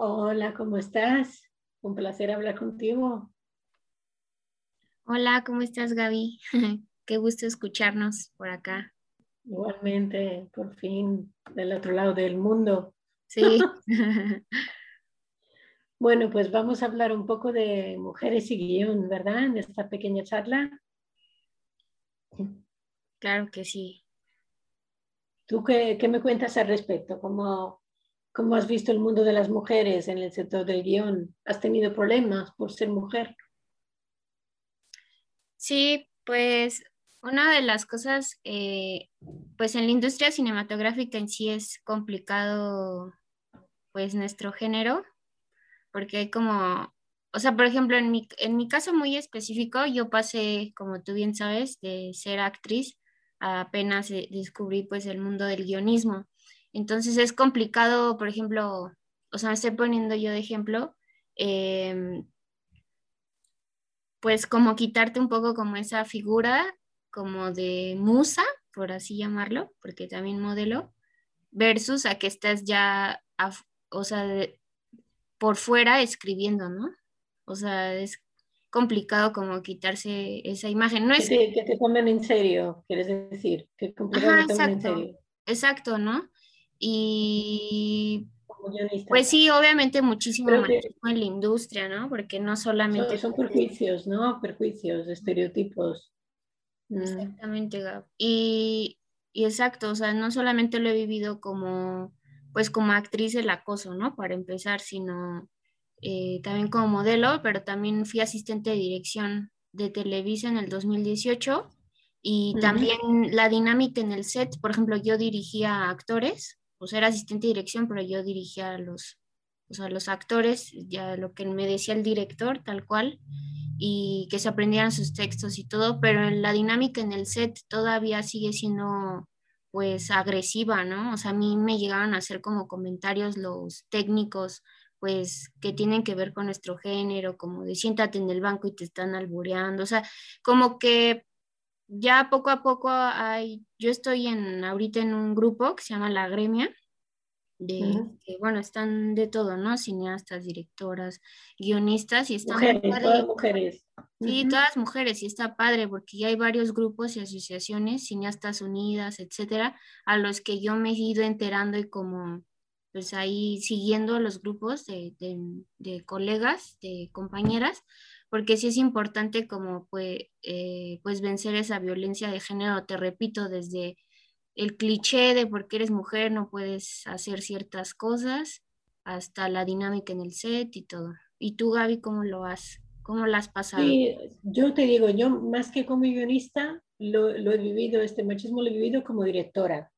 Hola, ¿cómo estás? Un placer hablar contigo. Hola, ¿cómo estás, Gaby? Qué gusto escucharnos por acá. Igualmente, por fin, del otro lado del mundo. Sí. bueno, pues vamos a hablar un poco de mujeres y guion, ¿verdad? En esta pequeña charla. Claro que sí. ¿Tú qué, me cuentas al respecto? ¿Cómo, ¿Cómo has visto el mundo de las mujeres en el sector del guion? ¿Has tenido problemas por ser mujer? Sí, pues una de las cosas, eh, pues en la industria cinematográfica en sí es complicado, pues nuestro género, porque hay como, o sea, por ejemplo, en mi, en mi caso muy específico, yo pasé, como tú bien sabes, de ser actriz a apenas eh, descubrí pues el mundo del guionismo. Entonces es complicado, por ejemplo, o sea, me estoy poniendo yo de ejemplo, em, pues como quitarte un poco como esa figura como de musa, por así llamarlo, porque también modelo, versus a que estás ya, o sea, por fuera escribiendo, ¿no? O sea, es complicado como quitarse esa imagen. No es... que, te, tomen en serio, quieres decir, que complicado exacto, en serio. Exacto, ¿no? Y pues sí, obviamente muchísimo machismo en la industria, ¿no? Porque no solamente... Son, perjuicios, ¿no? Perjuicios, estereotipos. Mm. Exactamente, Gab. Y, y, exacto, o sea, no solamente lo he vivido como, pues como actriz el acoso, ¿no? Para empezar, sino eh, también como modelo, pero también fui asistente de dirección de Televisa en el 2018 y también la dinámica en el set, por ejemplo, yo dirigía a actores pues era asistente de dirección, pero yo dirigía a los, o los actores, ya lo que me decía el director, tal cual, y que se aprendieran sus textos y todo, pero la dinámica en el set todavía sigue siendo pues agresiva, ¿no? O sea, a mí me llegaron a hacer como comentarios los técnicos, pues que tienen que ver con nuestro género, como de siéntate en el banco y te están albureando, o sea, como que ya poco a poco hay, yo estoy en, ahorita en un grupo que se llama La Gremia, de, que, bueno, están de todo, ¿no? Cineastas, directoras, guionistas y están... Mujeres, todas mujeres. Sí, todas mujeres y está padre porque ya hay varios grupos y asociaciones, Cineastas Unidas, etcétera, a los que yo me he ido enterando y como pues ahí siguiendo los grupos de, de colegas, de compañeras, porque sí es importante como pues, eh, pues vencer esa violencia de género, te repito, desde el cliché de porque eres mujer no puedes hacer ciertas cosas, hasta la dinámica en el set y todo. ¿Y tú, Gaby, cómo lo has, cómo lo has pasado? Sí, yo te digo, yo más que como guionista, lo, lo he vivido, este machismo lo he vivido como directora,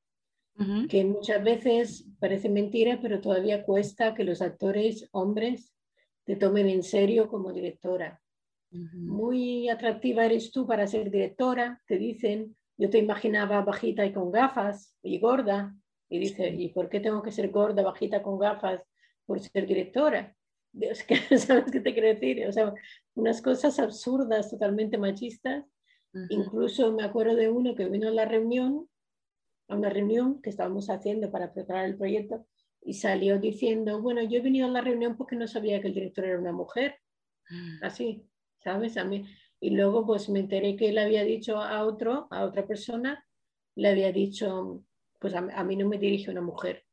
que muchas veces parece mentira, pero todavía cuesta que los actores hombres te tomen en serio como directora. Muy atractiva eres tú para ser directora, te dicen. Yo te imaginaba bajita y con gafas y gorda. Y dice, ¿y por qué tengo que ser gorda, bajita, con gafas por ser directora? ¿Sabes qué te quiero decir? O sea, unas cosas absurdas, totalmente machistas. Incluso me acuerdo de uno que vino a la reunión, a una reunión que estábamos haciendo para preparar el proyecto, y salió diciendo, bueno, yo he venido a la reunión porque no sabía que el director era una mujer. Mm. Así, ¿sabes? A mí. Y luego pues me enteré que él había dicho a otro, a otra persona, le había dicho, pues a, mí no me dirige una mujer.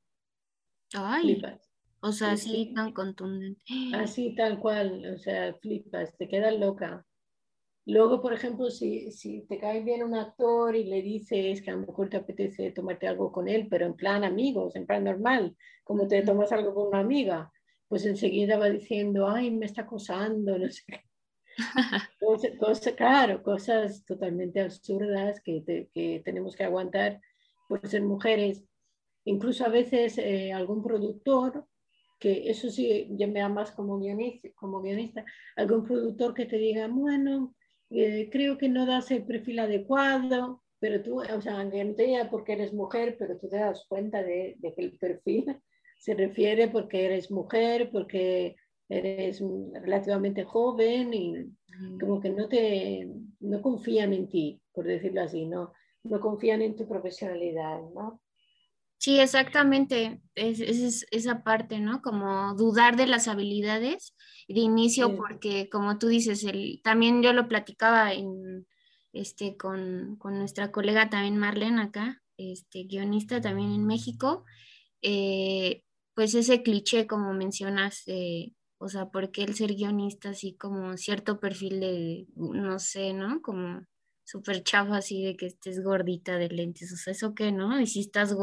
Ay, flipas. o sea, así tan contundente. Así tal cual, o sea, flipas, te quedas loca. Luego, por ejemplo, si, si te cae bien un actor y le dices que a lo mejor te apetece tomarte algo con él, pero en plan amigos, en plan normal, como te tomas algo con una amiga, pues enseguida va diciendo, ay, me está acosando, no sé qué. cosas, claro, cosas totalmente absurdas que, que, tenemos que aguantar por ser mujeres. Incluso a veces eh, algún productor, que eso sí, ya me da más como guionista, como guionista, algún productor que te diga, bueno, eh, creo que no das el perfil adecuado, pero tú, o sea, aunque no te diga porque eres mujer, pero tú te das cuenta de, de, que el perfil se refiere porque eres mujer, porque eres relativamente joven y como que no te, no confían en ti, por decirlo así, no, no confían en tu profesionalidad, ¿no? Sí, exactamente. Es, esa parte, ¿no? Como dudar de las habilidades de inicio, porque como tú dices, el, también yo lo platicaba en, este, con, con nuestra colega también Marlene acá, este, guionista también en México, eh, pues ese cliché, como mencionas, o sea, porque el ser guionista así como cierto perfil de, no sé, ¿no? Como súper chafa así de que estés gordita de lentes, o sea, eso que, ¿no? Y si estás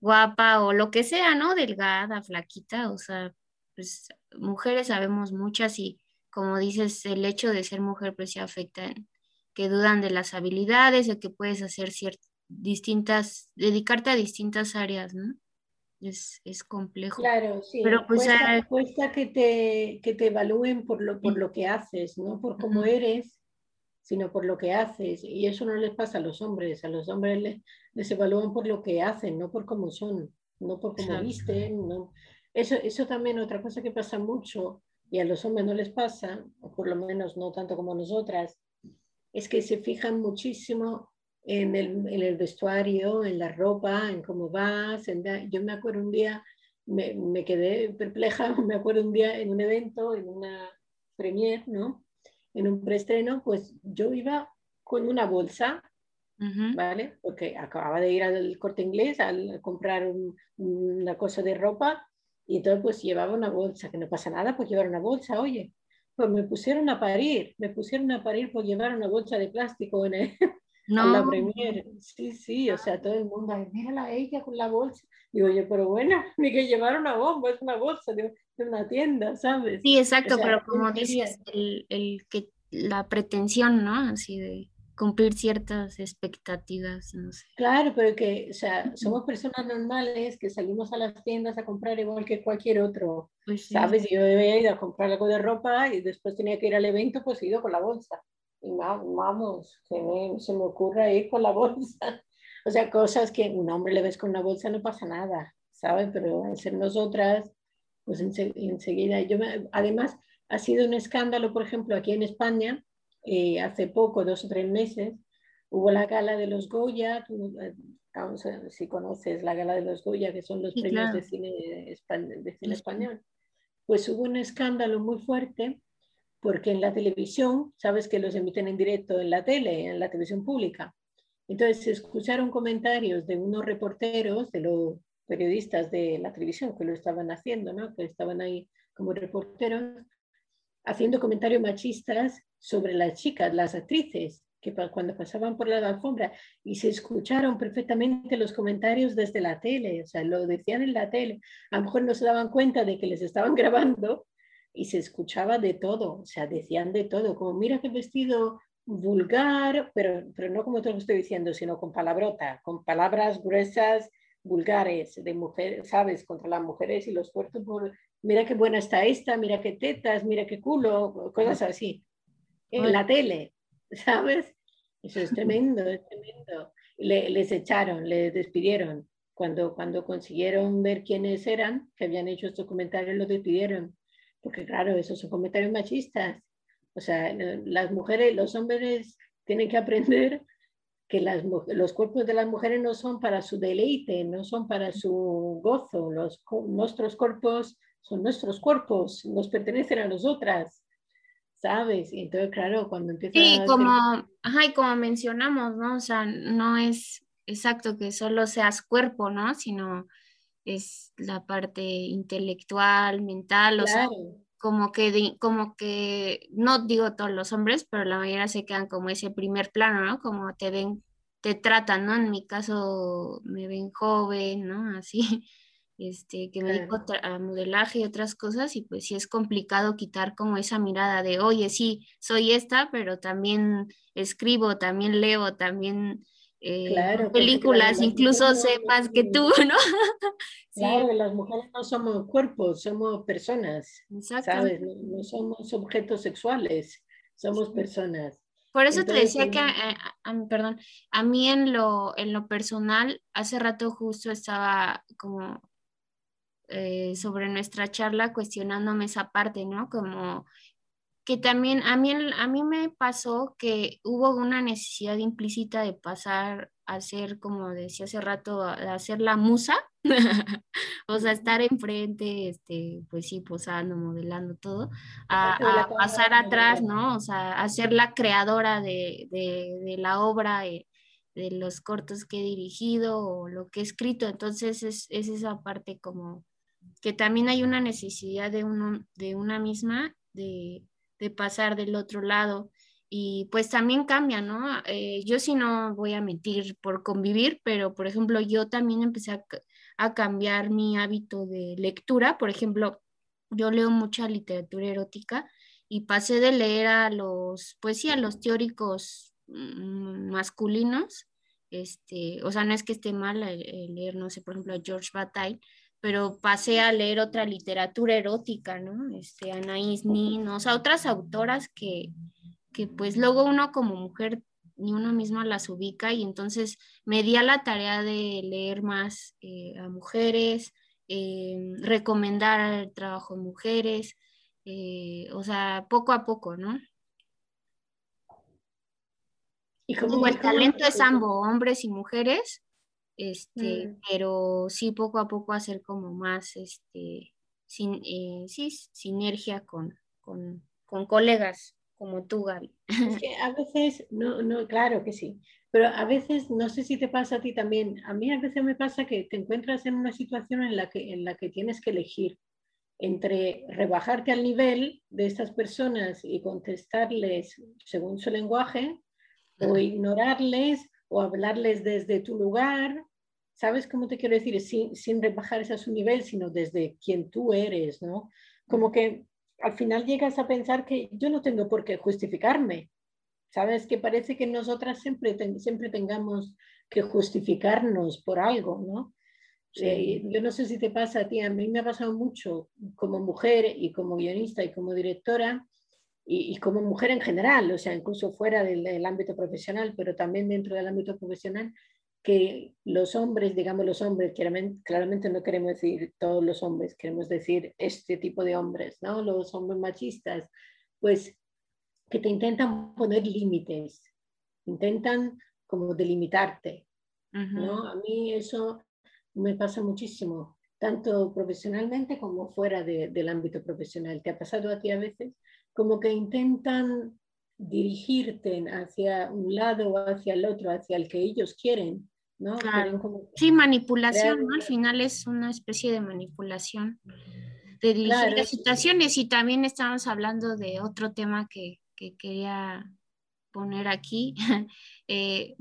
guapa o lo que sea, ¿no? Delgada, flaquita, o sea, pues mujeres sabemos muchas y como dices, el hecho de ser mujer pues se afecta en que dudan de las habilidades, de que puedes hacer ciertas, distintas, dedicarte a distintas áreas, ¿no? Es, es complejo. Claro, sí. Pero pues cuesta, que, te, que te evalúen por lo, por lo que haces, no por cómo eres, sino por lo que haces. Y eso no les pasa a los hombres. A los hombres les, les evalúan por lo que hacen, no por cómo son, no por cómo visten. No. Eso, eso también otra cosa que pasa mucho y a los hombres no les pasa, o por lo menos no tanto como nosotras, es que se fijan muchísimo en el, en el vestuario, en la ropa, en cómo vas. yo me acuerdo un día, me, me, quedé perpleja, me acuerdo un día en un evento, en una premier, ¿no? En un preestreno, pues yo iba con una bolsa, ¿vale? Porque acababa de ir al corte inglés a comprar una cosa de ropa y entonces pues llevaba una bolsa, que no pasa nada, pues llevar una bolsa, oye. Pues me pusieron a parir, me pusieron a parir por llevar una bolsa de plástico en, el, no. la premier. Sí, sí, o sea, todo el mundo, mírala ella con la bolsa. Digo yo, pero bueno, ni que llevar una bomba, es una bolsa de, una tienda, ¿sabes? Sí, exacto, pero como dices, el, el, que la pretensión, ¿no? Así de cumplir ciertas expectativas, no sé. Claro, pero que, o sea, somos personas normales que salimos a las tiendas a comprar igual que cualquier otro, pues ¿sabes? Yo había ido a comprar algo de ropa y después tenía que ir al evento, pues he ido con la bolsa. Y vamos, que me, se me ocurra ir con la bolsa. O sea, cosas que un hombre le ves con una bolsa no pasa nada, ¿sabes? Pero al ser nosotras, pues enseguida, yo además ha sido un escándalo, por ejemplo, aquí en España, eh, hace poco, dos o tres meses, hubo la gala de los Goya, eh, si conoces la gala de los Goya, que son los premios de cine, de cine español, pues hubo un escándalo muy fuerte porque en la televisión, sabes que los emiten en directo en la tele, en la televisión pública. Entonces se escucharon comentarios de unos reporteros, de los periodistas de la televisión que lo estaban haciendo, ¿no? que estaban ahí como reporteros, haciendo comentarios machistas sobre las chicas, las actrices, que cuando pasaban por la alfombra y se escucharon perfectamente los comentarios desde la tele, o sea, lo decían en la tele, a lo mejor no se daban cuenta de que les estaban grabando y se escuchaba de todo, o sea, decían de todo, como mira qué vestido vulgar, pero, pero no como te lo estoy diciendo, sino con palabrota, con palabras gruesas, vulgares de mujeres, ¿sabes? Contra las mujeres y los cuerpos mira qué buena está esta, mira qué tetas, mira qué culo, cosas así. En la tele, ¿sabes? Eso es tremendo, es tremendo. les echaron, les despidieron. Cuando, cuando consiguieron ver quiénes eran, que habían hecho estos comentarios, los despidieron. Porque claro, esos son comentarios machistas. O sea, las mujeres, los hombres tienen que aprender que las, los cuerpos de las mujeres no son para su deleite, no son para su gozo. Los, nuestros cuerpos son nuestros cuerpos, nos pertenecen a nosotras, ¿sabes? Y entonces, claro, cuando empieza Sí, como, ajá, y como mencionamos, ¿no? O sea, no es exacto que solo seas cuerpo, ¿no? Sino es la parte intelectual, mental, o sea, como que, como que, no digo todos los hombres, pero la mayoría se quedan como ese primer plano, ¿no? Como te ven, te tratan, ¿no? En mi caso me ven joven, ¿no? Así, este, que me dedico a modelaje y otras cosas, y pues sí es complicado quitar como esa mirada de, oye, sí, soy esta, pero también escribo, también leo, también eh, películas, incluso sepas que tú, ¿no? Claro, las mujeres no somos cuerpos, somos personas, ¿sabes? No, somos objetos sexuales, somos personas. Por eso te decía que, eh, perdón, a mí en lo, en lo personal, hace rato justo estaba como eh, sobre nuestra charla cuestionándome esa parte, ¿no? Como que también a mí, a mí me pasó que hubo una necesidad implícita de pasar a ser, como decía hace rato, a, ser la musa o sea, estar enfrente, este, pues sí, posando, modelando todo, a, pasar atrás, ¿no? O sea, a ser la creadora de, la obra, de, de, los cortos que he dirigido o lo que he escrito. Entonces es, es esa parte como que también hay una necesidad de, uno, de una misma de, de pasar del otro lado. Y pues también cambia, ¿no? Eh, yo sí no voy a mentir por convivir, pero por ejemplo yo también empecé a, a, cambiar mi hábito de lectura, por ejemplo, yo leo mucha literatura erótica y pasé de leer a los, pues sí, a los teóricos mm, masculinos, este, o sea, no es que esté mal leer, no sé, por ejemplo, a George Bataille, pero pasé a leer otra literatura erótica, ¿no? Este, Anaïs Nin, o sea, otras autoras que, que pues luego uno como mujer ni uno mismo las ubica y entonces me di a la tarea de leer más eh, a mujeres, eh, recomendar el trabajo de mujeres, eh, o sea, poco a poco, ¿no? Y como el talento es ambos, hombres y mujeres, este, mm. pero sí poco a poco hacer como más, este, sin, sí, sinergia con, con, con colegas como tú, Gaby. Es que a veces, no, no, claro que sí, pero a veces, no sé si te pasa a ti también, a mí a veces me pasa que te encuentras en una situación en la que, en la que tienes que elegir entre rebajarte al nivel de estas personas y contestarles según su lenguaje, o ignorarles, o hablarles desde tu lugar, ¿sabes cómo te quiero decir? Sin, sin rebajarse a su nivel, sino desde quien tú eres, ¿no? Como que al final llegas a pensar que yo no tengo por qué justificarme. Sabes que parece que nosotras siempre, siempre tengamos que justificarnos por algo, ¿no? Eh, yo no sé si te pasa a ti, a mí me ha pasado mucho como mujer y como guionista y como directora y, como mujer en general, o sea, incluso fuera del ámbito profesional, pero también dentro del ámbito profesional, que los hombres, digamos los hombres, claramente, no queremos decir todos los hombres, queremos decir este tipo de hombres, ¿no? Los hombres machistas, pues que te intentan poner límites, intentan como delimitarte, ¿no? A mí eso me pasa muchísimo, tanto profesionalmente como fuera del ámbito profesional. ¿Te ha pasado a ti a veces? Como que intentan dirigirte hacia un lado o hacia el otro, hacia el que ellos quieren, ¿no? sí, manipulación, ¿no? Al final es una especie de manipulación de dirigir las situaciones y también estamos hablando de otro tema que, que quería poner aquí, eh,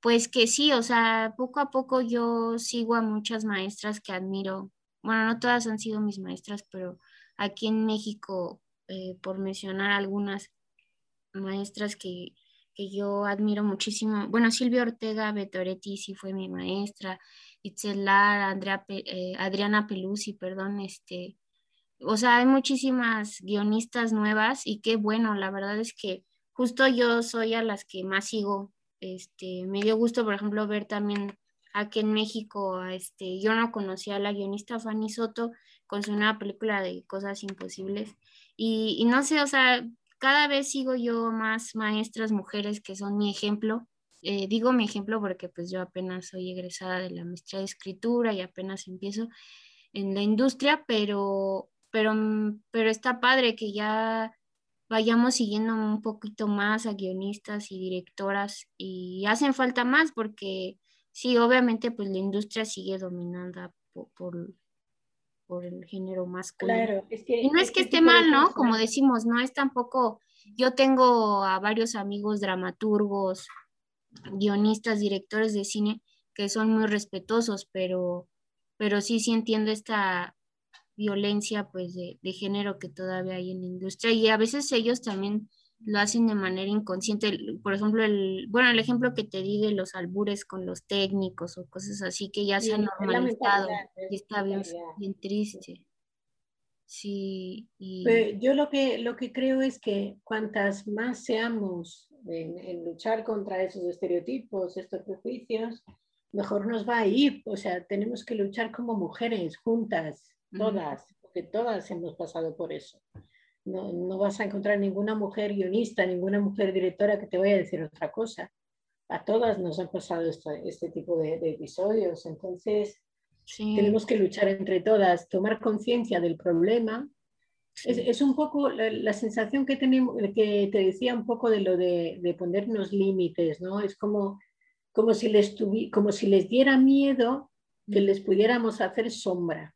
pues que sí, o sea, poco a poco yo sigo a muchas maestras que admiro, bueno, no todas han sido mis maestras, pero aquí en México, eh, por mencionar algunas, maestras que, yo admiro muchísimo. Bueno, Silvia Ortega Betoretti sí fue mi maestra, Itzelar, Andrea, eh, Adriana Pelusi, perdón, este, o sea, hay muchísimas guionistas nuevas y qué bueno, la verdad es que justo yo soy a las que más sigo. Este, me dio gusto, por ejemplo, ver también aquí en México, este, yo no conocía a la guionista Fanny Soto con su nueva película de Cosas Imposibles. Y, y no sé, o sea, cada vez sigo yo más maestras mujeres que son mi ejemplo. Eh, digo mi ejemplo porque pues yo apenas soy egresada de la maestría de escritura y apenas empiezo en la industria, pero, pero, mm, pero está padre que ya vayamos siguiendo un poquito más a guionistas y directoras y hacen falta más porque sí, obviamente pues la industria sigue dominada por por el género masculino. Claro, es que, y no es que esté mal, ¿no? Como decimos, no es tampoco, yo tengo a varios amigos dramaturgos, guionistas, directores de cine que son muy respetuosos, pero, pero sí, sí entiendo esta violencia pues de, de género que todavía hay en la industria y a veces ellos también lo hacen de manera inconsciente. Por ejemplo, el, bueno, el ejemplo que te di de los albures con los técnicos o cosas así que ya se han normalizado y está bien, triste. Sí, y... yo lo que, lo que creo es que cuantas más seamos en, luchar contra esos estereotipos, estos prejuicios, mejor nos va a ir. O sea, tenemos que luchar como mujeres, juntas, todas, porque todas hemos pasado por eso. No, vas a encontrar ninguna mujer guionista, ninguna mujer directora que te vaya a decir otra cosa. A todas nos han pasado este, tipo de, episodios. Entonces, Tenemos que luchar entre todas, tomar conciencia del problema. Es, un poco la, sensación que tenemos, que te decía un poco de lo de, de ponernos límites, ¿no? Es como, como, si les como si les diera miedo que les pudiéramos hacer sombra.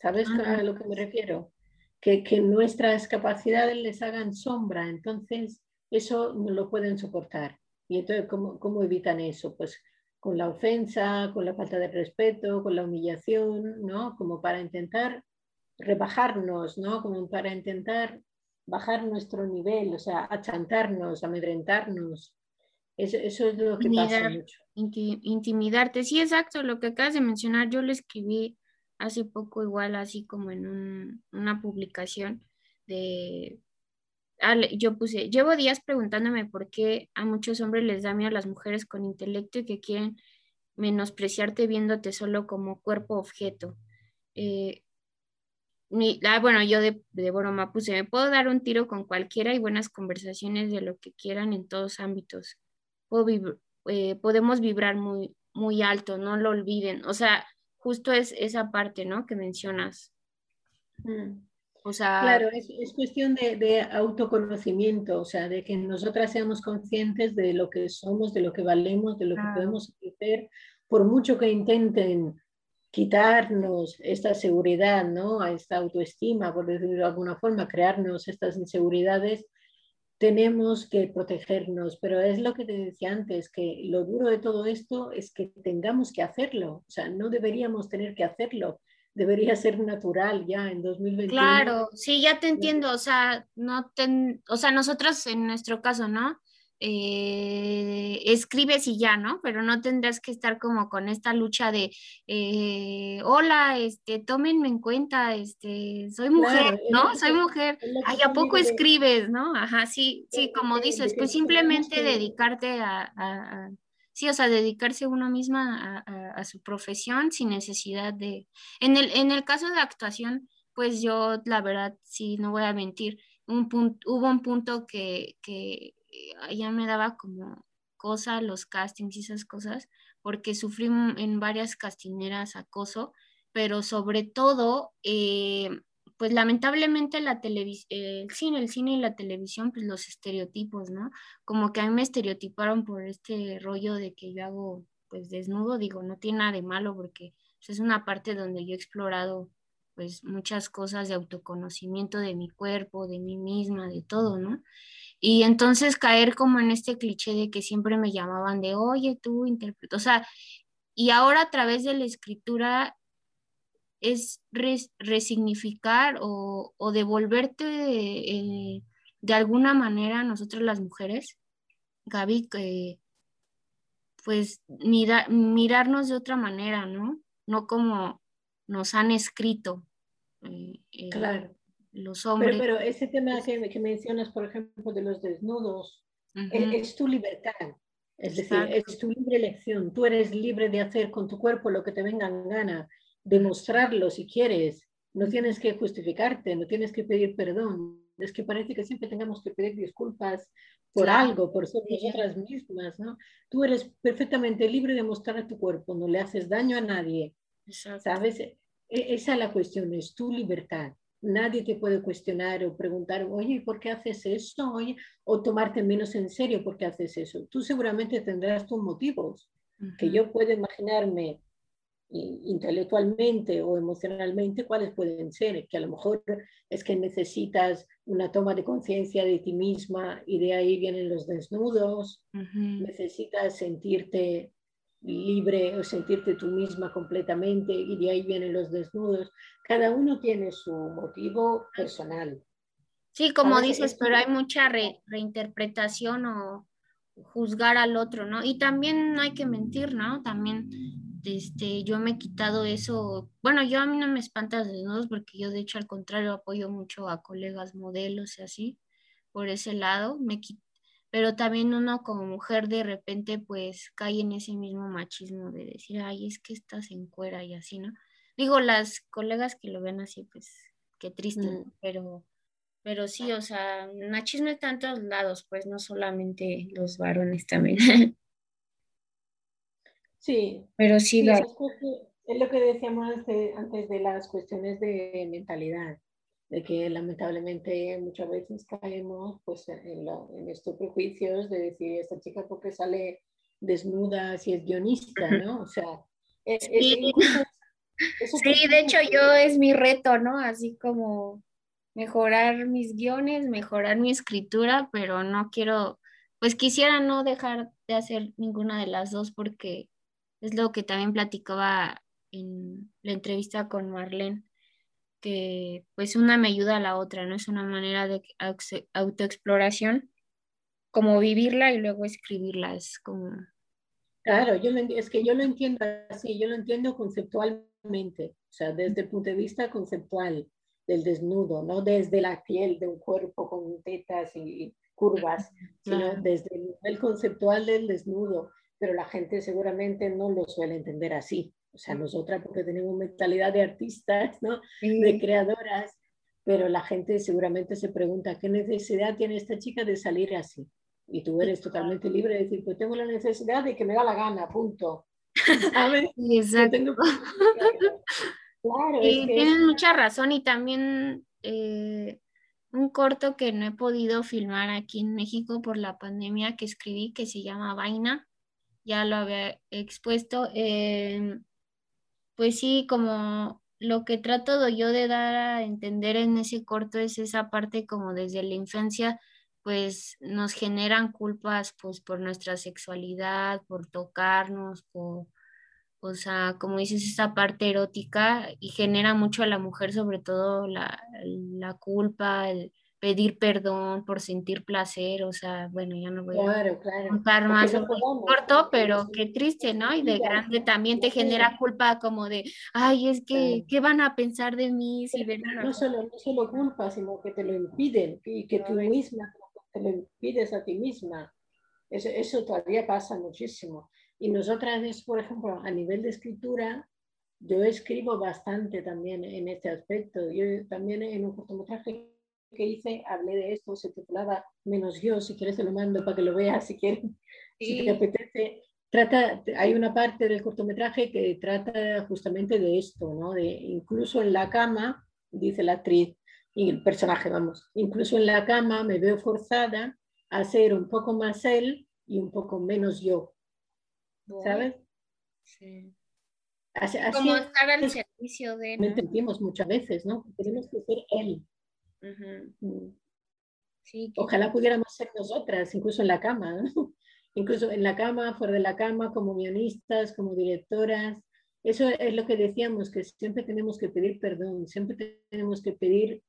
¿Sabes a lo que me refiero? Que, que nuestras capacidades les hagan sombra. Entonces, eso no lo pueden soportar. Y entonces, ¿cómo, ¿cómo, evitan eso? Pues con la ofensa, con la falta de respeto, con la humillación, ¿no? Como para intentar rebajarnos, ¿no? Como para intentar bajar nuestro nivel, o sea, achantarnos, amedrentarnos. Eso, eso es lo que pasa mucho. intimidarte, sí, exacto, lo que acabas de mencionar, yo lo escribí hace poco igual, así como en una publicación de yo puse, llevo días preguntándome por qué a muchos hombres les da miedo a las mujeres con intelecto y que quieren menospreciarte viéndote solo como cuerpo objeto. Eh, ah, bueno, yo de, de, broma puse, me puedo dar un tiro con cualquiera y buenas conversaciones de lo que quieran en todos ámbitos. Eh, podemos vibrar muy, muy alto, no lo olviden. O sea, justo es esa parte, ¿no? Que mencionas. Mm claro, es, cuestión de, autoconocimiento, o sea, de que nosotras seamos conscientes de lo que somos, de lo que valemos, de lo que podemos hacer, por mucho que intenten quitarnos esta seguridad, ¿no? A esta autoestima, por decirlo de alguna forma, crearnos estas inseguridades, tenemos que protegernos, pero es lo que te decía antes, que lo duro de todo esto es que tengamos que hacerlo, o sea, no deberíamos tener que hacerlo, debería ser natural ya en 2021. Claro, sí, ya te entiendo, o sea, no ten, o sea, nosotros en nuestro caso, ¿no? Eh, escribes y ya, ¿no? Pero no tendrás que estar como con esta lucha de, eh, hola, este, tómenme en cuenta, este, soy mujer, ¿no? soy mujer. Ay, ¿a poco escribes, no? Ajá, sí, sí, como dices, pues simplemente dedicarte a sí, o sea, dedicarse uno misma a, su profesión sin necesidad de... En el, en el caso de actuación, pues yo, la verdad, sí, no voy a mentir, un hubo un punto que, que ya me daba como cosa los castings y esas cosas, porque sufrí en varias castineras acoso, pero sobre todo eh, pues lamentablemente la el cine, el cine y la televisión, pues los estereotipos, ¿no? Como que a mí me estereotiparon por este rollo de que yo hago pues desnudo, digo, no tiene nada de malo porque pues, es una parte donde yo he explorado pues muchas cosas de autoconocimiento de mi cuerpo, de mí misma, de todo, ¿no? Y entonces caer como en este cliché de que siempre me llamaban de, oye, tú interpretas, o sea, y ahora a través de la escritura es resignificar o, devolverte eh, de alguna manera a nosotros las mujeres, Gaby, que pues mirarnos de otra manera, ¿no? No como nos han escrito eh, eh, claro. Los hombres. Pero, ese tema que, que, mencionas, por ejemplo, de los desnudos, es, tu libertad. Es decir, es tu libre elección. Tú eres libre de hacer con tu cuerpo lo que te venga en gana demostrarlo si quieres. No tienes que justificarte, no tienes que pedir perdón. Es que parece que siempre tengamos que pedir disculpas por algo, por ser nosotras mismas, ¿no? Tú eres perfectamente libre de mostrar tu cuerpo, no le haces daño a nadie, ¿sabes? E, esa es la cuestión, es tu libertad. Nadie te puede cuestionar o preguntar, oye, ¿por qué haces eso? Oye, o tomarte menos en serio porque haces eso. Tú seguramente tendrás tus motivos, que yo puedo imaginarme intelectualmente o emocionalmente, cuáles pueden ser, que a lo mejor es que necesitas una toma de conciencia de ti misma y de ahí vienen los desnudos, necesitas sentirte libre o sentirte tú misma completamente y de ahí vienen los desnudos. Cada uno tiene su motivo personal. Sí, como dices, pero hay mucha reinterpretación o juzgar al otro, ¿no? Y también no hay que mentir, ¿no? También este, yo me he quitado eso, bueno, yo a mí no me espanta desnudos porque yo de hecho al contrario apoyo mucho a colegas modelos y así, por ese lado, me pero también uno como mujer de repente pues cae en ese mismo machismo de decir, ay, es que estás en cuera y así, ¿no? Digo, las colegas que lo ven así, pues qué triste, mm. pero, pero sí, o sea, machismo está en todos lados, pues no solamente los varones también. Sí. Pero sí, Es lo que decíamos antes de las cuestiones de mentalidad, de que lamentablemente muchas veces caemos pues, en, estos prejuicios de decir, esta chica porque sale desnuda si es guionista, ¿no? O sea, e, e, sí, sí de hecho yo es mi reto, ¿no? Así como mejorar mis guiones, mejorar mi escritura, pero no quiero, pues quisiera no dejar de hacer ninguna de las dos porque es lo que también platicaba en la entrevista con Marlene, que pues una me ayuda a la otra, ¿no? Es una manera de autoexploración, como vivirla y luego escribirla, es como... Claro, yo es que yo lo entiendo así, yo lo entiendo conceptualmente, o sea, desde el punto de vista conceptual del desnudo, no desde la piel de un cuerpo con tetas y curvas, sino desde el nivel conceptual del desnudo, pero la gente seguramente no lo suele entender así. O sea, nosotras porque tenemos mentalidad de artistas, ¿no? De creadoras, pero la gente seguramente se pregunta, ¿qué necesidad tiene esta chica de salir así? Y tú eres totalmente libre de decir, pues tengo la necesidad de que me da la gana, punto. ¿Sabes? Exacto. Claro, y tienes mucha razón y también eh, un corto que no he podido filmar aquí en México por la pandemia que escribí que se llama Vaina, ya lo había expuesto. Em, pues sí, como lo que trato yo de dar a entender en ese corto es esa parte como desde la infancia, pues nos generan culpas pues por nuestra sexualidad, por tocarnos, por o sea, como dices, esa parte erótica y genera mucho a la mujer, sobre todo la, culpa, el pedir perdón por sentir placer, o sea, bueno, ya no voy a contar más corto, pero qué triste, ¿no? Y de grande también te genera culpa como de, ay, es que, ¿qué van a pensar de mí si ven no, solo, no solo culpa, sino que te lo impiden y que tú misma te lo impides a ti misma. Eso, eso todavía pasa muchísimo. Y nosotras, por ejemplo, a nivel de escritura, yo escribo bastante también en este aspecto. Yo también en un cortometraje que hice hablé de esto, se titulaba Menos yo, si quieres te lo mando para que lo veas, si quieres, si te apetece. Trata, hay una parte del cortometraje que trata justamente de esto, ¿no? De incluso en la cama, dice la actriz y el personaje, vamos, incluso en la cama me veo forzada a ser un poco más él y un poco menos yo. ¿sabes? Sí. Así, Como estar al servicio de... ¿no? sentimos muchas veces, ¿no? Tenemos que ser él. Mm. sí, Ojalá pudiéramos ser nosotras, incluso en la cama, ¿no? incluso en la cama, fuera de la cama, como guionistas, como directoras. Eso es lo que decíamos, que siempre tenemos que pedir perdón, siempre tenemos que pedir...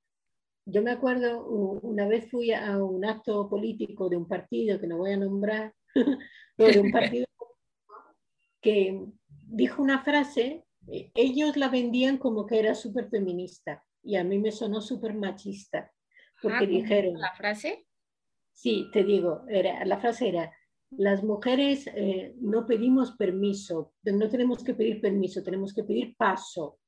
Yo me acuerdo, una vez fui a un acto político de un partido, que no voy a nombrar, de un partido que dijo una frase, eh, ellos la vendían como que era súper feminista y a mí me sonó súper machista, porque ah, dijeron... ¿La frase? Sí, te digo, era, la frase era, las mujeres eh, no pedimos permiso, no tenemos que pedir permiso, tenemos que pedir paso.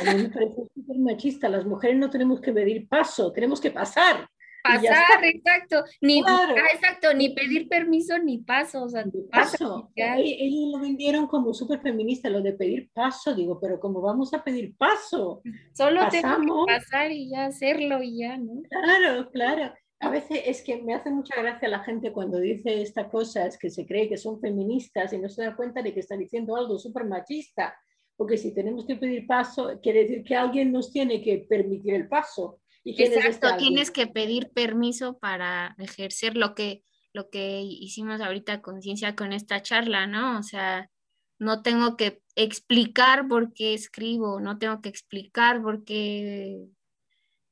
A mí me parece súper machista, las mujeres no tenemos que pedir paso, tenemos que pasar pasar, exacto, ni ah, exacto, ni pedir permiso ni paso, o sea, paso. Ellos lo vendieron como súper feminista, lo de pedir paso, digo, pero como vamos a pedir paso, solo tenemos que pasar y ya hacerlo y ya, ¿no? Claro, claro. A veces es que me hace mucha gracia la gente cuando dice esta cosa, es que se cree que son feministas y no se da cuenta de que está diciendo algo súper machista, porque si tenemos que pedir paso, quiere decir que alguien nos tiene que permitir el paso. Exacto, tienes que pedir permiso para ejercer lo que, lo que hicimos ahorita conciencia con esta charla, ¿no? O sea, no tengo que explicar por qué escribo, no tengo que explicar por qué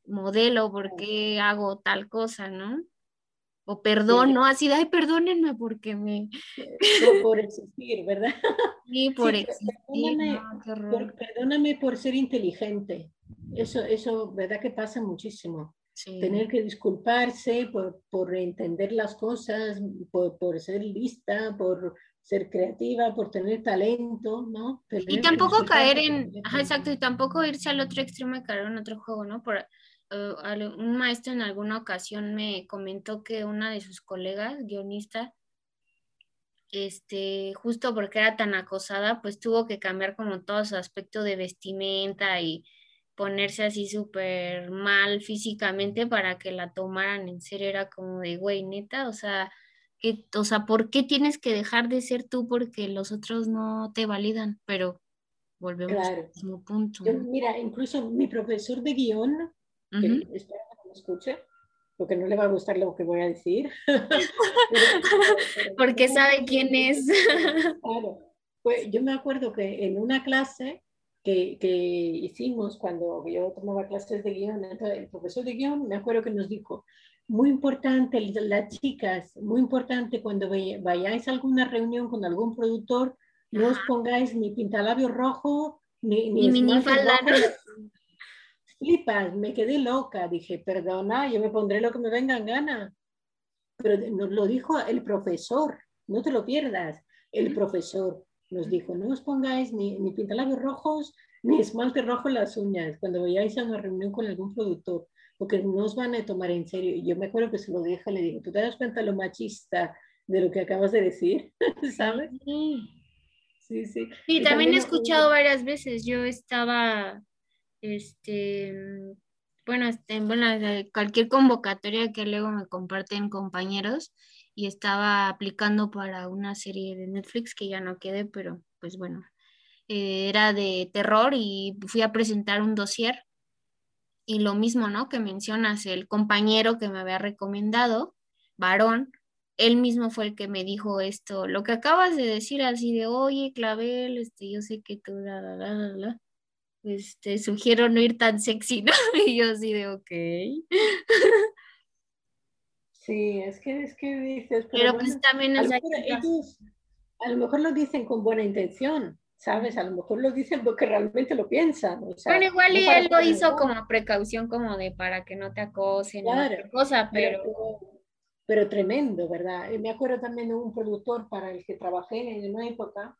modelo, por qué hago tal cosa, ¿no? O perdón, ¿no? Así de, ay, perdónenme porque me... Por, existir, ¿verdad? Sí, por existir. perdóname por ser inteligente. Eso, eso, ¿verdad que pasa muchísimo? Tener que disculparse por, por, entender las cosas, por, por, ser lista, por ser creativa, por tener talento, ¿no? y tampoco caer en, exacto, y tampoco irse al otro extremo y caer en otro juego, ¿no? Por, eh, un maestro en alguna ocasión me comentó que una de sus colegas, guionista, este, justo porque era tan acosada, pues tuvo que cambiar como todo su aspecto de vestimenta y ponerse así súper mal físicamente para que la tomaran en serio. Era como de, güey, neta, o sea, que, o sea, ¿por qué tienes que dejar de ser tú porque los otros no te validan? Pero volvemos al mismo punto. mira, incluso mi profesor de guion, que espero que me escuche, porque no le va a gustar lo que voy a decir. porque sabe quién es. claro. Pues yo me acuerdo que en una clase que, que, hicimos cuando yo tomaba clases de guion, el profesor de guion me acuerdo que nos dijo, muy importante, las chicas, muy importante cuando vayáis a alguna reunión con algún productor, no os pongáis ni pintalabio rojo, ni, ni, ni flipas, me quedé loca, dije, perdona, yo me pondré lo que me venga en gana. Pero nos lo dijo el profesor, no te lo pierdas. El profesor nos dijo, no os pongáis ni, ni pintalabios rojos, ni esmalte rojo en las uñas cuando vayáis a una reunión con algún productor, porque no os van a tomar en serio. Y yo me acuerdo que se lo deja, le digo, ¿tú te das cuenta lo machista de lo que acabas de decir? ¿Sabes? Sí, sí. Sí, y también he escuchado varias veces, yo estaba este, bueno, este, bueno, cualquier convocatoria que luego me comparten compañeros y estaba aplicando para una serie de Netflix que ya no quede, pero pues bueno, eh, era de terror y fui a presentar un dossier y lo mismo, ¿no? Que mencionas, el compañero que me había recomendado, varón, él mismo fue el que me dijo esto, lo que acabas de decir así de, oye, Clavel, este, yo sé que tú, la, la, la, la, este, sugiero no ir tan sexy, ¿no? Y yo así de, ok. Sí, es que, es que dices, pero, pues también a, lo ellos, a lo mejor lo dicen con buena intención, ¿sabes? A lo mejor lo dicen porque realmente lo piensan. bueno, igual y él lo hizo como precaución, como de para que no te acosen, claro, cosa, pero... pero... pero... tremendo, ¿verdad? Me acuerdo también de un productor para el que trabajé en una época,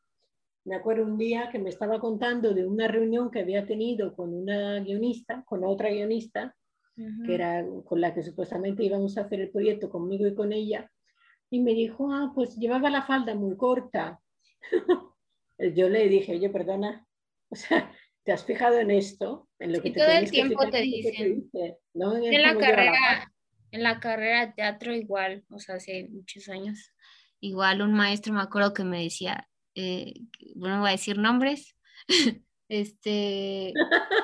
me acuerdo un día que me estaba contando de una reunión que había tenido con una guionista, con otra guionista, que era con la que supuestamente íbamos a hacer el proyecto conmigo y con ella, y me dijo, ah, pues llevaba la falda muy corta. Yo le dije, oye, perdona, o sea, ¿te has fijado en esto? En lo que todo el tiempo te dicen. En, la carrera, en la carrera de teatro igual, o sea, hace muchos años, igual un maestro me acuerdo que me decía, eh, bueno, voy a decir nombres, este,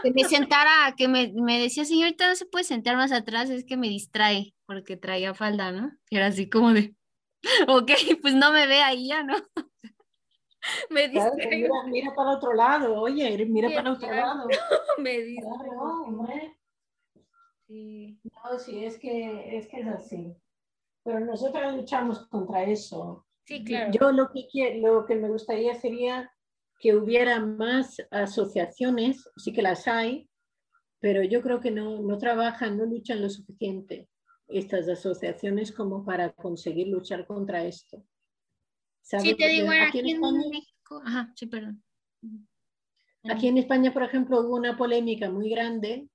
que me sentara, que me, me, decía, señorita, no se puede sentar más atrás, es que me distrae, porque traía falda, ¿no? Y era así como de, ok, pues no me ve ahí ya, ¿no? me distrae. mira, para otro lado, oye, mira para otro lado. me distrae. sí. No, sí, es que, es que es así. Pero nosotros luchamos contra eso. Sí, claro. Yo lo que, lo que me gustaría sería que hubiera más asociaciones, sí que las hay, pero yo creo que no, no trabajan, no luchan lo suficiente estas asociaciones como para conseguir luchar contra esto. Sí, te digo, aquí, en, España, México, ajá, sí, perdón. Aquí en España, por ejemplo, hubo una polémica muy grande,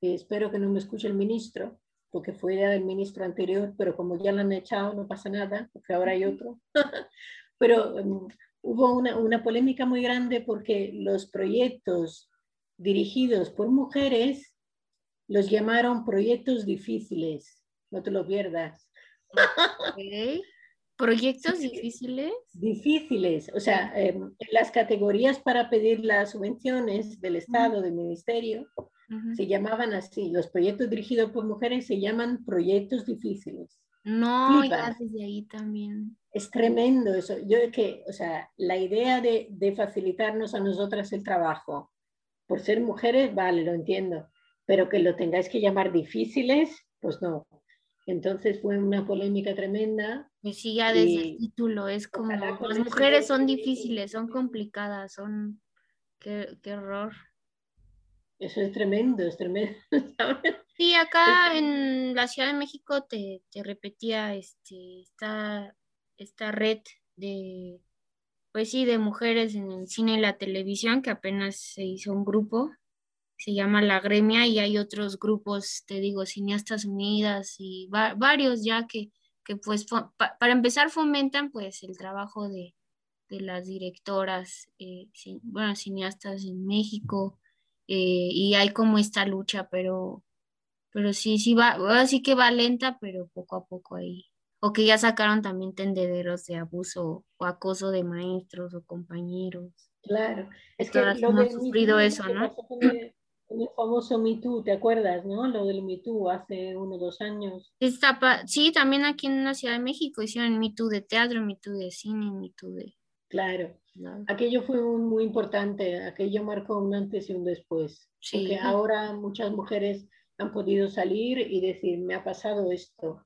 que espero que no me escuche el ministro, porque fue el ministro anterior, pero como ya lo han echado, no pasa nada, porque ahora hay otro. pero um, hubo una, una, polémica muy grande porque los proyectos dirigidos por mujeres los llamaron proyectos difíciles, no te lo pierdas. ¿Proyectos difíciles? Difíciles, o sea, em, las categorías para pedir las subvenciones del Estado, del Ministerio, se llamaban así. Los proyectos dirigidos por mujeres se llaman proyectos difíciles. No, ya desde ahí también. Es tremendo eso. Yo que, o sea, la idea de, de facilitarnos a nosotras el trabajo por ser mujeres, vale, lo entiendo, pero que lo tengáis que llamar difíciles, pues no. Entonces fue una polémica tremenda. Pues sí, ya desde el título es como, las mujeres son difíciles, son complicadas, son, qué, qué horror. Eso es tremendo, es tremendo. Sí, acá en la Ciudad de México te, repetía este, esta, esta red de, pues sí, de mujeres en el cine y la televisión, que apenas se hizo un grupo, se llama La Gremia, y hay otros grupos, te digo, Cineastas Unidas y varios ya que, que pues para empezar fomentan pues el trabajo de, las directoras, eh, bueno, cineastas en México, eh, y hay como esta lucha, pero, pero sí, sí va, así que va lenta, pero poco a poco ahí. O que ya sacaron también tendederos de abuso o acoso de maestros o compañeros. Claro, es que lo hemos sufrido eso, ¿no? el famoso Me Too, ¿te acuerdas, no? Lo del Me Too hace uno o dos años. sí, también aquí en la Ciudad de México hicieron Me Too de teatro, Me Too de cine, Me Too de... Claro, aquello fue muy importante, aquello marcó un antes y un después. Sí. Porque ahora muchas mujeres han podido salir y decir, me ha pasado esto.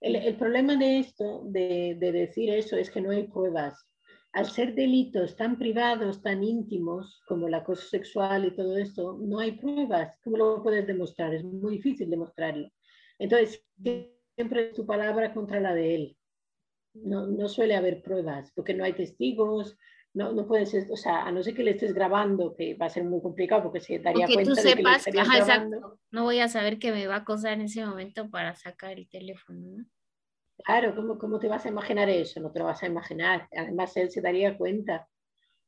El, el problema de esto, de, de decir eso, es que no hay pruebas al ser delitos tan privados, tan íntimos, como el acoso sexual y todo esto, no hay pruebas. ¿Cómo lo puedes demostrar? Es muy difícil demostrarlo. Entonces, siempre tu palabra contra la de él. No, no suele haber pruebas, porque no hay testigos, no, no puedes, o sea, a no ser que le estés grabando, que va a ser muy complicado porque se daría cuenta tú sepas, de que exacto. No voy a saber que me va a acosar en ese momento para sacar el teléfono, ¿no? Claro, ¿cómo, ¿cómo te vas a imaginar eso? No te lo vas a imaginar. Además, él se daría cuenta.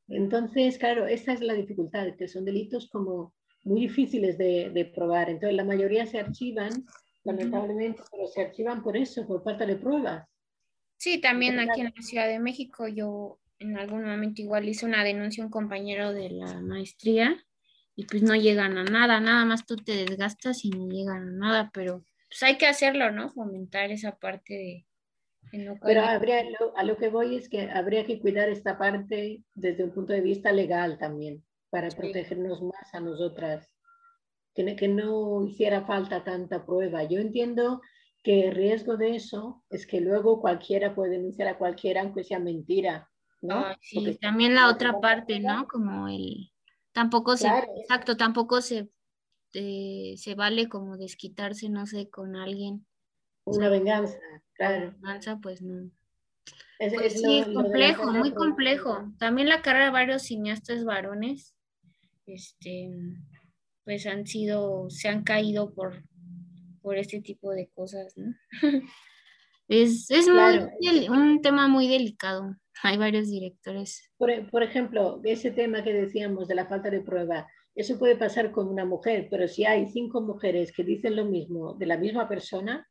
Entonces, claro, esa es la dificultad, que son delitos como muy difíciles de, de probar. Entonces, la mayoría se archivan, lamentablemente, pero se archivan por eso, por falta de pruebas. Sí, también aquí en la Ciudad de México yo en algún momento igual hice una denuncia a un compañero de la maestría y pues no llegan a nada, nada más tú te desgastas y no llegan a nada, pero pues hay que hacerlo, ¿no? Fomentar esa parte de... Pero habría, a lo que voy es que habría que cuidar esta parte desde un punto de vista legal también, para protegernos más a nosotras, que, que no hiciera falta tanta prueba. Yo entiendo que el riesgo de eso es que luego cualquiera puede denunciar a cualquiera aunque sea mentira, ¿no? sí, también la otra parte, ¿no? Como el... Tampoco se... Exacto, tampoco se este, se vale como desquitarse, no sé, con alguien. Una venganza, claro. Venganza, pues no. Es, pues sí, es complejo, muy complejo. También la carrera de varios cineastas varones, este, pues han sido, se han caído por, por este tipo de cosas, ¿no? es es un tema muy delicado. Hay varios directores. Por, por ejemplo, ese tema que decíamos de la falta de prueba, eso puede pasar con una mujer, pero si hay cinco mujeres que dicen lo mismo de la misma persona,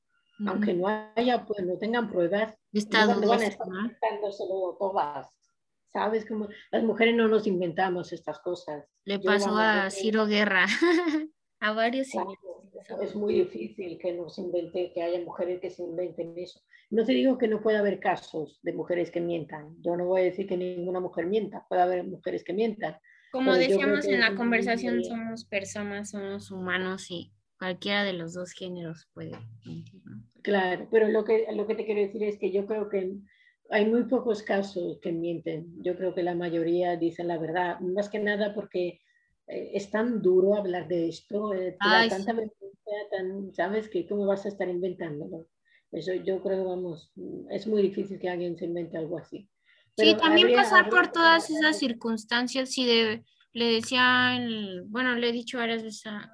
aunque no haya, pues no tengan pruebas, no, van a estar inventándoselo todas. ¿Sabes? Como las mujeres no nos inventamos estas cosas. Le pasó a Ciro Guerra, a varios. es muy difícil que nos invente, que haya mujeres que se inventen eso. No te digo que no pueda haber casos de mujeres que mientan. Yo no voy a decir que ninguna mujer mienta. Puede haber mujeres que mientan, como decíamos en la conversación, somos personas, somos humanos y cualquiera de los dos géneros puede Claro, pero lo que, lo que te quiero decir es que yo creo que hay muy pocos casos que mienten. Yo creo que la mayoría dicen la verdad, más que nada porque eh, es tan duro hablar de esto, eh, tanta tan, ¿sabes? Que cómo vas a estar inventándolo. Eso yo creo, vamos, es muy difícil que alguien se invente algo así. Sí, también pasar por todas esas circunstancias, sí, de, le decía, bueno, le he dicho varias veces a,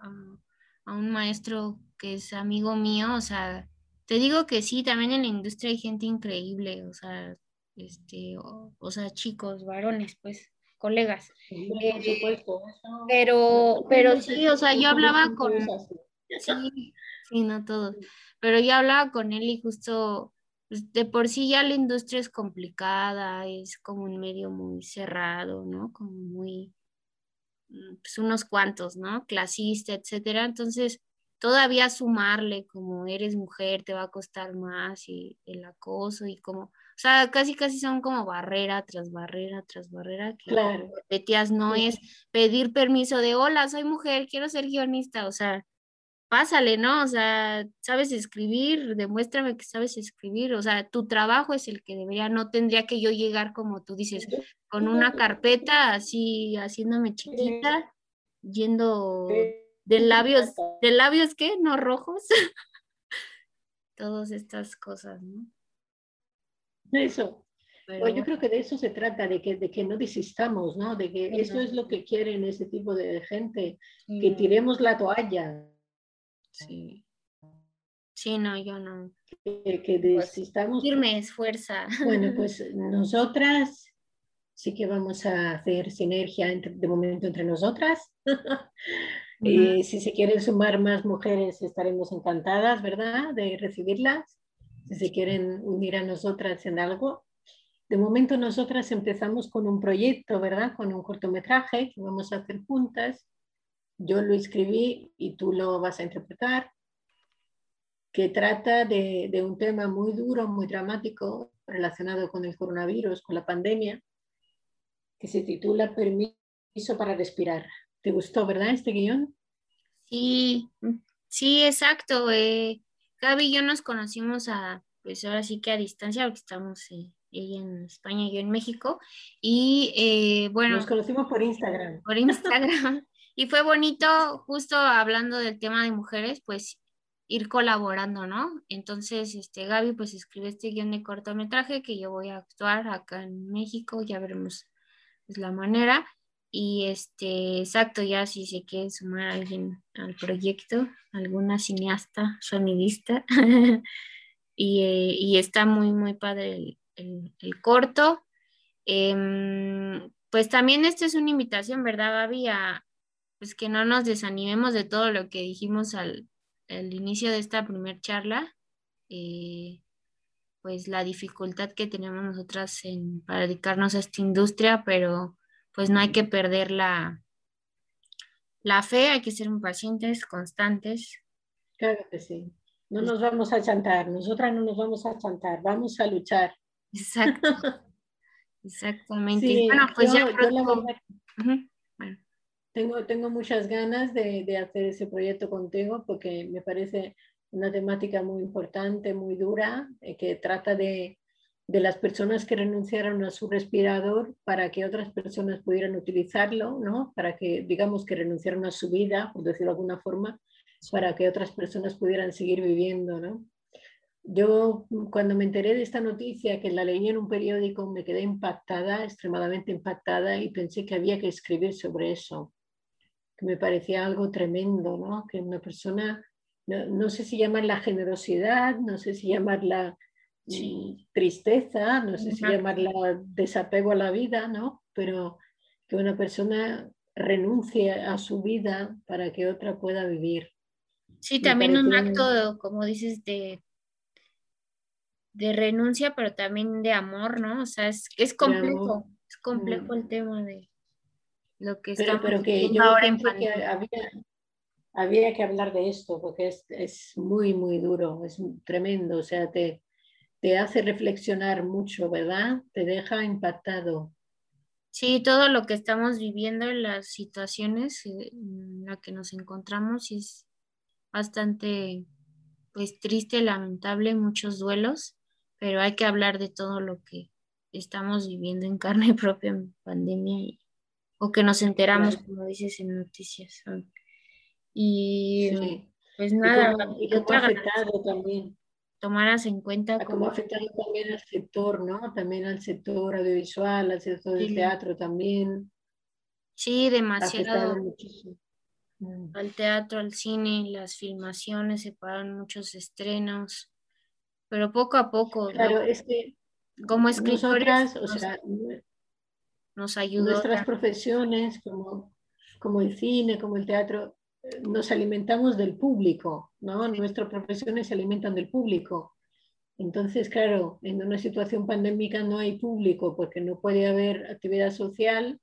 un maestro que es amigo mío, o sea, te digo que sí, también en la industria hay gente increíble, o sea, este, o, sea, chicos, varones, pues, colegas. Eh, pero, pero sí, o sea, yo hablaba con, sí, sí, no todos, pero yo hablaba con él y justo pues, de por sí ya la industria es complicada, es como un medio muy cerrado, ¿no? Como muy, mm, pues unos cuantos, ¿no? Clasista, etcétera. Entonces, todavía sumarle como eres mujer te va a costar más y el acoso y como, o sea, casi casi son como barrera tras barrera tras barrera que claro. no es pedir permiso de hola, soy mujer, quiero ser guionista, o sea, pásale, ¿no? O sea, sabes escribir, demuéstrame que sabes escribir, o sea, tu trabajo es el que debería, no tendría que yo llegar como tú dices, con una carpeta así haciéndome chiquita, yendo de labios, de labios qué, no rojos, todas estas cosas, ¿no? Eso. Yo creo que de eso se trata, de que, de que no desistamos, ¿no? De que eso es lo que quieren ese tipo de gente, que tiremos la toalla, Sí. Sí, no, yo no. Que, que desistamos. Firme es fuerza. Bueno, pues nosotras sí que vamos a hacer sinergia de momento entre nosotras. y si se quieren sumar más mujeres, estaremos encantadas, ¿verdad?, de recibirlas. Si se quieren unir a nosotras en algo. De momento nosotras empezamos con un proyecto, ¿verdad?, con un cortometraje que vamos a hacer juntas. Yo lo escribí y tú lo vas a interpretar que trata de, de, un tema muy duro, muy dramático relacionado con el coronavirus, con la pandemia, que se titula Permiso para respirar. ¿Te gustó, verdad, este guion? Sí, sí, exacto. Eh, Gaby y yo nos conocimos a, pues ahora sí que a distancia, porque estamos eh, ella en España y yo en México. Y eh, bueno. Nos conocimos por Instagram. Por Instagram. Y fue bonito, justo hablando del tema de mujeres, pues ir colaborando, ¿no? Entonces, este, Gaby pues escribe este guion de cortometraje que yo voy a actuar acá en México, ya veremos es la manera. Y este, exacto, ya si se quiere sumar alguien al proyecto, alguna cineasta, sonidista, y, eh, y, está muy, muy padre el, el, corto. Em, pues también esta es una invitación, ¿verdad, Gaby? A pues que no nos desanimemos de todo lo que dijimos al, al inicio de esta primer charla. Eh, pues la dificultad que tenemos nosotras en, para dedicarnos a esta industria, pero pues no hay que perder la, la fe, hay que ser pacientes, constantes. Claro que sí. No nos vamos a chantar, nosotras no nos vamos a chantar, vamos a luchar. Exacto. Exactamente. bueno, pues ya Tengo, tengo muchas ganas de, de hacer ese proyecto contigo porque me parece una temática muy importante, muy dura, eh, que trata de, de, las personas que renunciaron a su respirador para que otras personas pudieran utilizarlo, ¿no? Para que, digamos, que renunciaron a su vida, por decirlo de alguna forma, para que otras personas pudieran seguir viviendo, ¿no? Yo cuando me enteré de esta noticia, que la leí en un periódico, me quedé impactada, extremadamente impactada, y pensé que había que escribir sobre eso, que me parecía algo tremendo, ¿no? Que una persona no, sé si llamarla generosidad, no sé si llamarla mm, tristeza, no sé si llamarla desapego a la vida, ¿no? Pero que una persona renuncie a su vida para que otra pueda vivir. Sí, también un acto, como dices, de, de renuncia, pero también de amor, ¿no? O sea, es, es complejo, es complejo mm. el tema de lo que está pero, que yo ahora en había, había que hablar de esto porque es, es, muy, muy duro, es tremendo, o sea, te, te hace reflexionar mucho, ¿verdad? Te deja impactado. Sí, todo lo que estamos viviendo en las situaciones en las que nos encontramos es bastante pues triste, lamentable, muchos duelos, pero hay que hablar de todo lo que estamos viviendo en carne propia en pandemia o que nos enteramos, como dices en noticias. Y pues nada, y cómo, ha afectado también. Tomaras en cuenta. Cómo ha afectado también al sector, ¿no? También al sector audiovisual, al sector del teatro también. Sí, demasiado. Mm. Al teatro, al cine, las filmaciones, se paran muchos estrenos, pero poco a poco. Claro, es que como escritores o sea, nos ayudó. Nuestras profesiones, como, como el cine, como el teatro, nos alimentamos del público, ¿no? Nuestras profesiones se alimentan del público. Entonces, claro, en una situación pandémica no hay público porque no puede haber actividad social,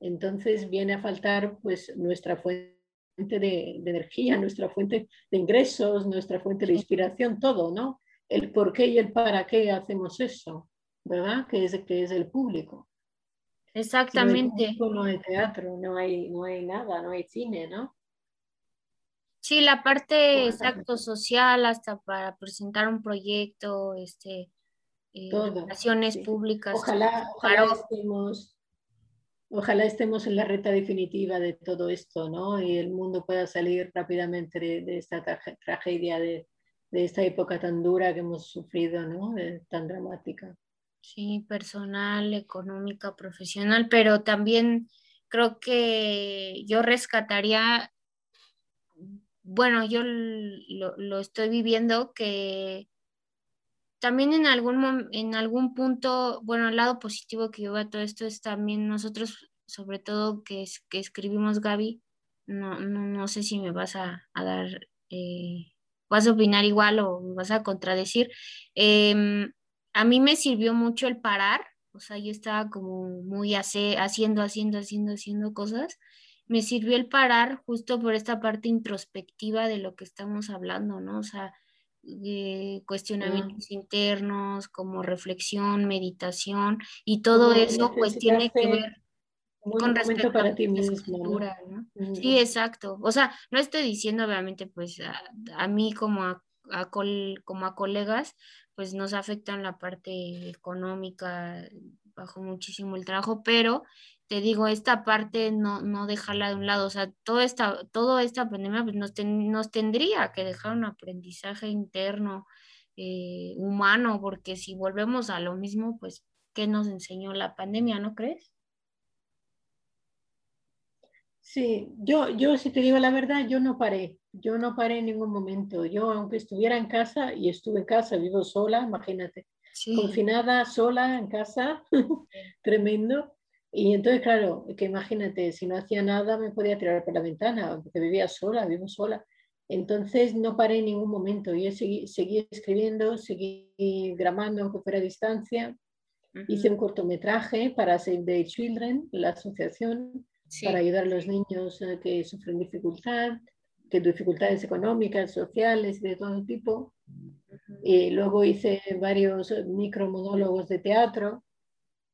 entonces viene a faltar pues nuestra fuente de, energía, nuestra fuente de ingresos, nuestra fuente de inspiración, todo, ¿no? El por qué y el para qué hacemos eso, ¿verdad? Que es, que es el público. Exactamente. no hay teatro, no hay, no hay nada, no hay cine, ¿no? Sí, la parte exacto social, hasta para presentar un proyecto, este, eh, relaciones públicas. Ojalá, ojalá estemos, ojalá estemos en la reta definitiva de todo esto, ¿no? Y el mundo pueda salir rápidamente de, esta tragedia, de, de, esta época tan dura que hemos sufrido, ¿no? tan dramática. Sí, personal, económica, profesional, pero también creo que yo rescataría bueno, yo lo, estoy viviendo que también en algún, en algún punto, bueno, el lado positivo que yo veo a todo esto es también nosotros, sobre todo que, que escribimos Gaby, no, no, sé si me vas a, dar, eh, vas a opinar igual o vas a contradecir. Em, a mí me sirvió mucho el parar, o sea, yo estaba como muy hace, haciendo, haciendo, haciendo, haciendo cosas. Me sirvió el parar justo por esta parte introspectiva de lo que estamos hablando, ¿no? O sea, cuestionamientos internos, como reflexión, meditación, y todo eso pues tiene que ver con respecto para ti mismo. ¿no? Sí, exacto. O sea, no estoy diciendo obviamente pues a, mí como a, como a colegas, pues nos afectan la parte económica, bajo muchísimo el trabajo, pero te digo, esta parte no, no dejarla de un lado, o sea, toda esta, toda esta pandemia pues nos, nos tendría que dejar un aprendizaje interno, eh, humano, porque si volvemos a lo mismo, pues, ¿qué nos enseñó la pandemia, no crees? Sí, yo, yo si te digo la verdad, yo no paré, yo no paré en ningún momento. Yo, aunque estuviera en casa, y estuve en casa, vivo sola, imagínate, confinada, sola, en casa, tremendo. Y entonces, claro, que imagínate, si no hacía nada me podía tirar por la ventana, porque vivía sola, vivo sola. Entonces no paré en ningún momento. Yo seguí, seguí escribiendo, seguí grabando, aunque fuera a distancia. Hice un cortometraje para Save the Children, la asociación para ayudar a los niños eh, que sufren dificultad, que dificultades económicas, sociales, de todo tipo. Y luego hice varios micromonólogos de teatro,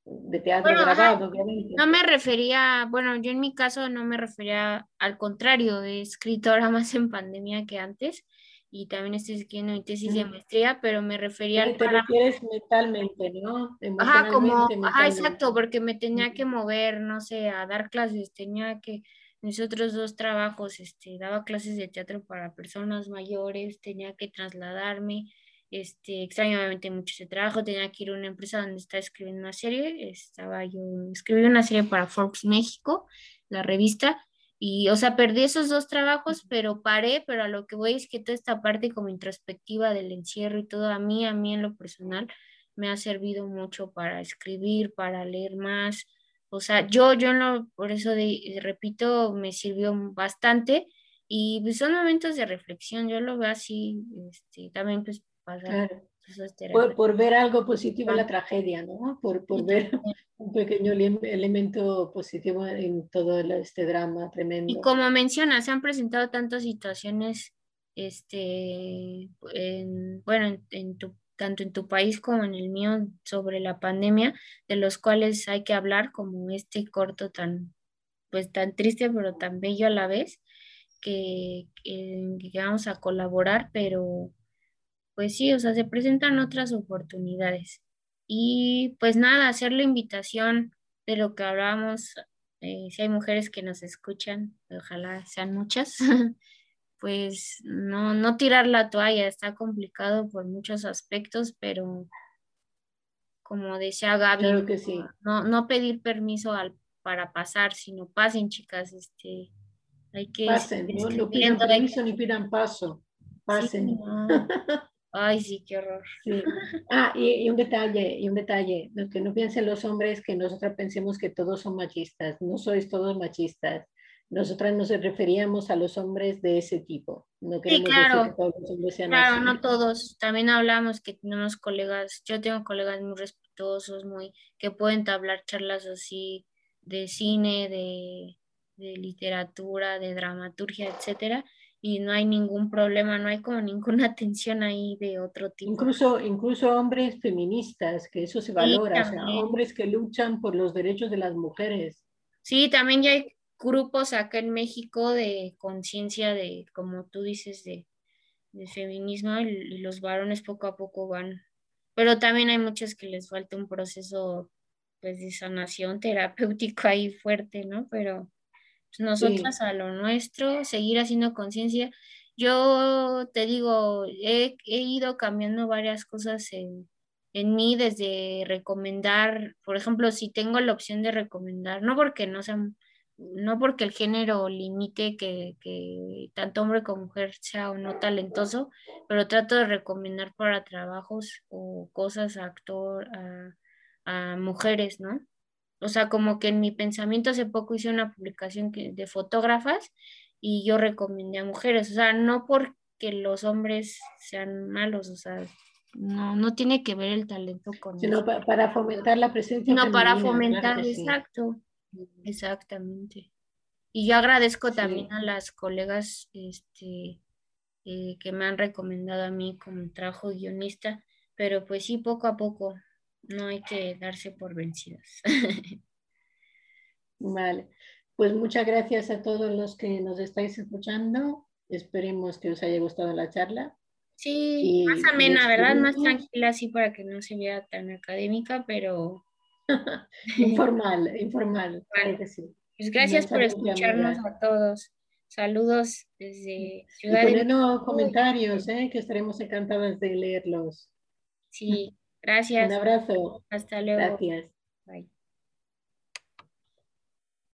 de teatro grabado, obviamente. No me refería, bueno, yo en mi caso no me refería al contrario, de escritora más en pandemia que antes, y también estoy escribiendo mi tesis de maestría, pero me refería al... Te refieres mentalmente, ¿no? Ajá, como, ajá, exacto, porque me tenía que mover, no sé, a dar clases, tenía que, mis otros dos trabajos, este, daba clases de teatro para personas mayores, tenía que trasladarme, este, extrañamente mucho ese trabajo, tenía que ir a una empresa donde estaba escribiendo una serie, estaba yo, escribí una serie para Forbes México, la revista, y, o sea, perdí esos dos trabajos, pero paré, pero a lo que voy es que toda esta parte como introspectiva del encierro y todo, a mí, a mí en lo personal, me ha servido mucho para escribir, para leer más. O sea, yo, yo no, por eso de, repito, me sirvió bastante y pues, son momentos de reflexión, yo lo veo así, este, también pues pasar por, ver algo positivo en la tragedia, ¿no? Por, por ver un pequeño elemento positivo en todo este drama tremendo. Y como mencionas, se han presentado tantas situaciones, este, bueno, en, tu, tanto en tu país como en el mío sobre la pandemia, de los cuales hay que hablar, como este corto tan, pues tan triste, pero tan bello a la vez, que, que vamos a colaborar, pero pues sí, o sea, se presentan otras oportunidades. Y pues nada, hacer la invitación de lo que hablábamos, eh, si hay mujeres que nos escuchan, ojalá sean muchas, pues no, no tirar la toalla, está complicado por muchos aspectos, pero como decía Gaby, que sí. no, no pedir permiso al, para pasar, sino pasen, chicas, este, hay que... Pasen, no, pidan permiso ni pidan paso, pasen. Ay, sí, qué horror. Ah, y, un detalle, y un detalle, que no piensen los hombres que nosotros pensemos que todos son machistas, no sois todos machistas. Nosotras nos referíamos a los hombres de ese tipo. No queremos sí, claro. decir que todos los hombres sean claro, no todos. También hablamos que tenemos colegas, yo tengo colegas muy respetuosos, muy, que pueden hablar charlas así de cine, de, de literatura, de dramaturgia, etcétera y no hay ningún problema, no hay como ninguna tensión ahí de otro tipo. Incluso, incluso hombres feministas, que eso se valora, o sea, hombres que luchan por los derechos de las mujeres. Sí, también ya hay grupos acá en México de conciencia de, como tú dices, de, de feminismo y, los varones poco a poco van, pero también hay muchos que les falta un proceso pues de sanación terapéutico ahí fuerte, ¿no? Pero pues, nosotras a lo nuestro, seguir haciendo conciencia. Yo te digo, he, ido cambiando varias cosas en, en mí desde recomendar, por ejemplo, si tengo la opción de recomendar, no porque no sean no porque el género limite que, tanto hombre como mujer sea o no talentoso, pero trato de recomendar para trabajos o cosas a actor, a, mujeres, ¿no? O sea, como que en mi pensamiento hace poco hice una publicación de fotógrafas y yo recomendé a mujeres, o sea, no porque los hombres sean malos, o sea, no, no tiene que ver el talento con... Sino para, fomentar la presencia. No, para fomentar, exacto. Exactamente. Y yo agradezco también a las colegas este, eh, que me han recomendado a mí como trabajo guionista, pero pues sí, poco a poco, no hay que darse por vencidas. vale, pues muchas gracias a todos los que nos estáis escuchando. Esperemos que os haya gustado la charla. Sí, más amena, ¿verdad? Más tranquila, así para que no se vea tan académica, pero informal, informal. Pues gracias por escucharnos a todos. Saludos desde Ciudad y de comentarios, ¿eh? que estaremos encantados de leerlos. Sí, gracias. Un abrazo. Hasta luego. Gracias. Bye.